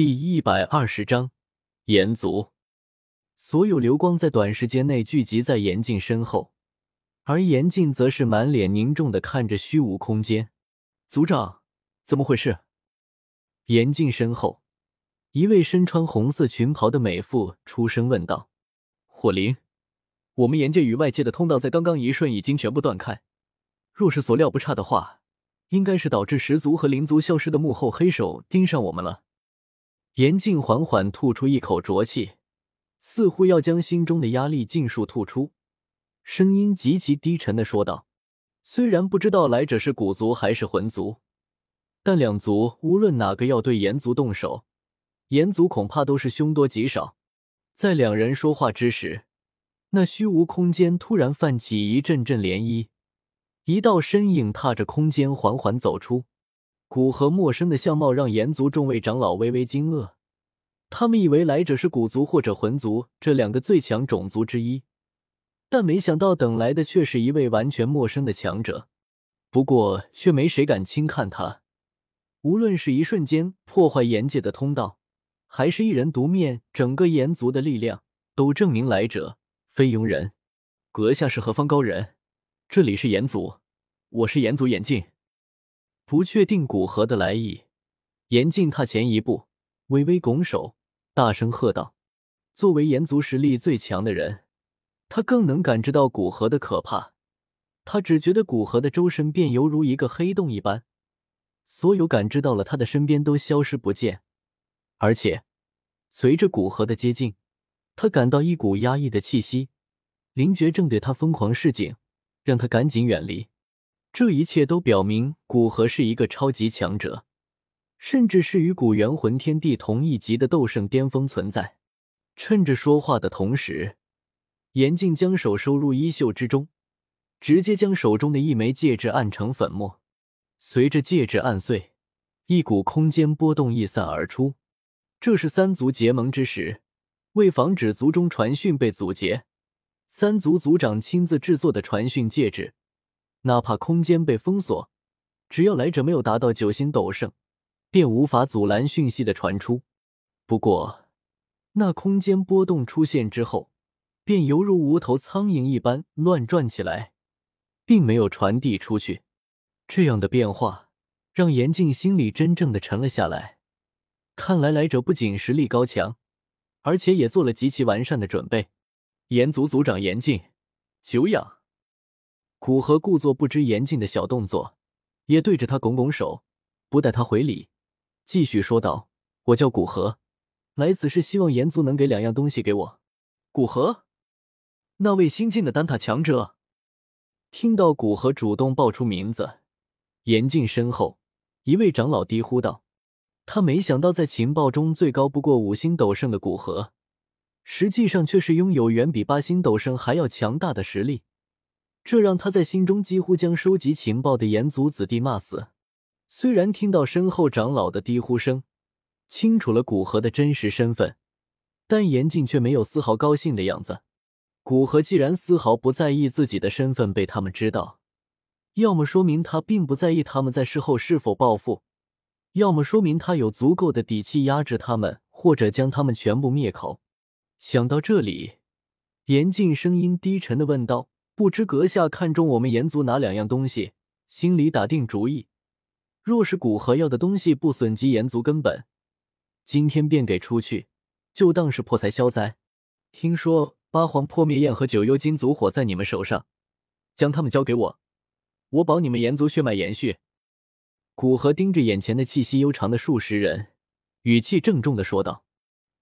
第一百二十章，炎族。所有流光在短时间内聚集在严禁身后，而严禁则是满脸凝重的看着虚无空间。族长，怎么回事？严禁身后，一位身穿红色裙袍的美妇出声问道：“火灵，我们岩界与外界的通道在刚刚一瞬已经全部断开。若是所料不差的话，应该是导致十族和灵族消失的幕后黑手盯上我们了。”严静缓缓吐出一口浊气，似乎要将心中的压力尽数吐出，声音极其低沉的说道：“虽然不知道来者是古族还是魂族，但两族无论哪个要对炎族动手，炎族恐怕都是凶多吉少。”在两人说话之时，那虚无空间突然泛起一阵阵涟漪，一道身影踏着空间缓缓走出。古河陌生的相貌让炎族众位长老微微惊愕，他们以为来者是古族或者魂族这两个最强种族之一，但没想到等来的却是一位完全陌生的强者。不过，却没谁敢轻看他。无论是一瞬间破坏炎界的通道，还是一人独面整个炎族的力量，都证明来者非庸人。阁下是何方高人？这里是炎族，我是炎族眼镜。不确定古河的来意，严禁踏前一步，微微拱手，大声喝道：“作为炎族实力最强的人，他更能感知到古河的可怕。他只觉得古河的周身便犹如一个黑洞一般，所有感知到了他的身边都消失不见。而且，随着古河的接近，他感到一股压抑的气息，灵觉正对他疯狂示警，让他赶紧远离。”这一切都表明古河是一个超级强者，甚至是与古元魂天地同一级的斗圣巅峰存在。趁着说话的同时，严静将手收入衣袖之中，直接将手中的一枚戒指按成粉末。随着戒指按碎，一股空间波动溢散而出。这是三族结盟之时，为防止族中传讯被阻截，三族族长亲自制作的传讯戒指。哪怕空间被封锁，只要来者没有达到九星斗圣，便无法阻拦讯息的传出。不过，那空间波动出现之后，便犹如无头苍蝇一般乱转起来，并没有传递出去。这样的变化让严静心里真正的沉了下来。看来来者不仅实力高强，而且也做了极其完善的准备。严族族长严静，久仰。古河故作不知严禁的小动作，也对着他拱拱手，不待他回礼，继续说道：“我叫古河，来此是希望炎族能给两样东西给我。”古河，那位新晋的丹塔强者，听到古河主动报出名字，严禁身后一位长老低呼道：“他没想到，在情报中最高不过五星斗圣的古河，实际上却是拥有远比八星斗圣还要强大的实力。”这让他在心中几乎将收集情报的炎族子弟骂死。虽然听到身后长老的低呼声，清楚了古河的真实身份，但严禁却没有丝毫高兴的样子。古河既然丝毫不在意自己的身份被他们知道，要么说明他并不在意他们在事后是否报复，要么说明他有足够的底气压制他们，或者将他们全部灭口。想到这里，严禁声音低沉的问道。不知阁下看中我们炎族哪两样东西？心里打定主意，若是古河要的东西不损及炎族根本，今天便给出去，就当是破财消灾。听说八皇破灭焰和九幽金族火在你们手上，将他们交给我，我保你们炎族血脉延续。古河盯着眼前的气息悠长的数十人，语气郑重的说道。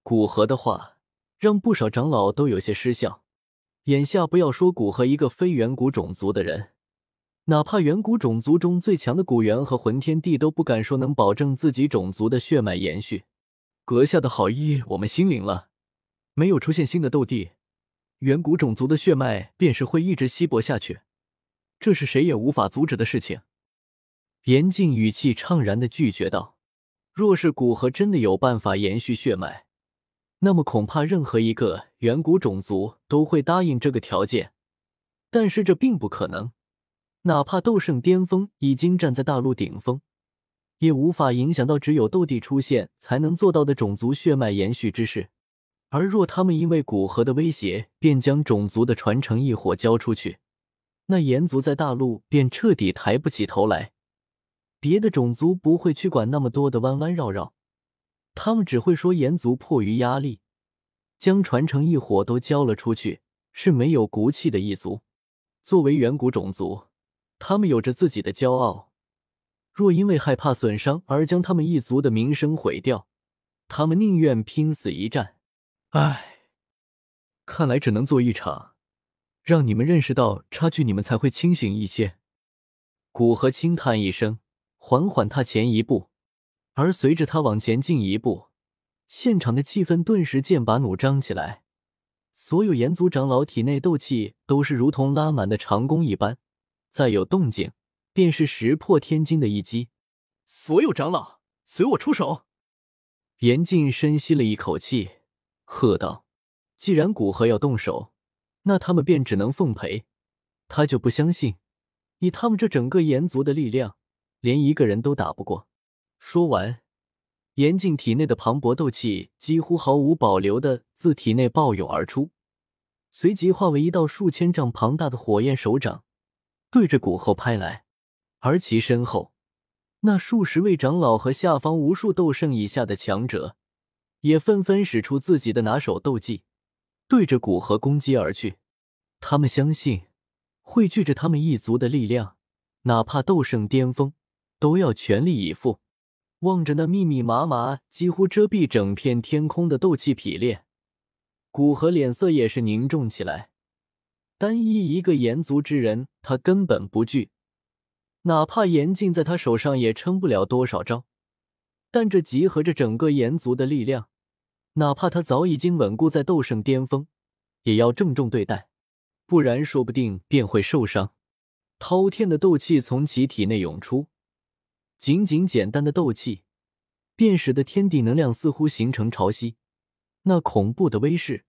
古河的话让不少长老都有些失笑。眼下不要说古河一个非远古种族的人，哪怕远古种族中最强的古猿和魂天帝都不敢说能保证自己种族的血脉延续。阁下的好意我们心领了，没有出现新的斗帝，远古种族的血脉便是会一直稀薄下去，这是谁也无法阻止的事情。严禁语气怅然的拒绝道：“若是古河真的有办法延续血脉。”那么恐怕任何一个远古种族都会答应这个条件，但是这并不可能。哪怕斗圣巅峰已经站在大陆顶峰，也无法影响到只有斗帝出现才能做到的种族血脉延续之事。而若他们因为古河的威胁，便将种族的传承一伙交出去，那炎族在大陆便彻底抬不起头来。别的种族不会去管那么多的弯弯绕绕，他们只会说炎族迫于压力，将传承一伙都交了出去，是没有骨气的一族。作为远古种族，他们有着自己的骄傲。若因为害怕损伤而将他们一族的名声毁掉，他们宁愿拼死一战。唉，看来只能做一场，让你们认识到差距，你们才会清醒一些。古河轻叹一声，缓缓踏前一步，而随着他往前进一步，现场的气氛顿时剑拔弩张起来。所有炎族长老体内斗气都是如同拉满的长弓一般，再有动静，便是石破天惊的一击。所有长老，随我出手！严禁深吸了一口气。喝道：“既然古河要动手，那他们便只能奉陪。他就不相信，以他们这整个炎族的力量，连一个人都打不过。”说完，严禁体内的磅礴斗气几乎毫无保留的自体内暴涌而出，随即化为一道数千丈庞大的火焰手掌，对着古后拍来。而其身后，那数十位长老和下方无数斗圣以下的强者。也纷纷使出自己的拿手斗技，对着古河攻击而去。他们相信，汇聚着他们一族的力量，哪怕斗圣巅峰，都要全力以赴。望着那密密麻麻、几乎遮蔽整片天空的斗气匹练，古河脸色也是凝重起来。单一一个炎族之人，他根本不惧，哪怕严禁在他手上，也撑不了多少招。但这集合着整个炎族的力量，哪怕他早已经稳固在斗圣巅峰，也要郑重对待，不然说不定便会受伤。滔天的斗气从其体内涌出，仅仅简单的斗气，便使得天地能量似乎形成潮汐。那恐怖的威势，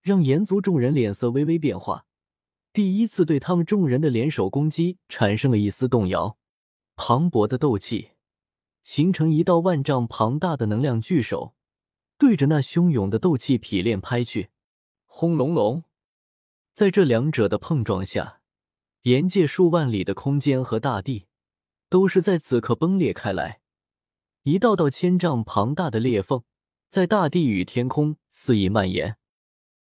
让炎族众人脸色微微变化，第一次对他们众人的联手攻击产生了一丝动摇。磅礴的斗气。形成一道万丈庞大的能量巨手，对着那汹涌的斗气匹练拍去。轰隆隆，在这两者的碰撞下，沿界数万里的空间和大地都是在此刻崩裂开来，一道道千丈庞大的裂缝在大地与天空肆意蔓延。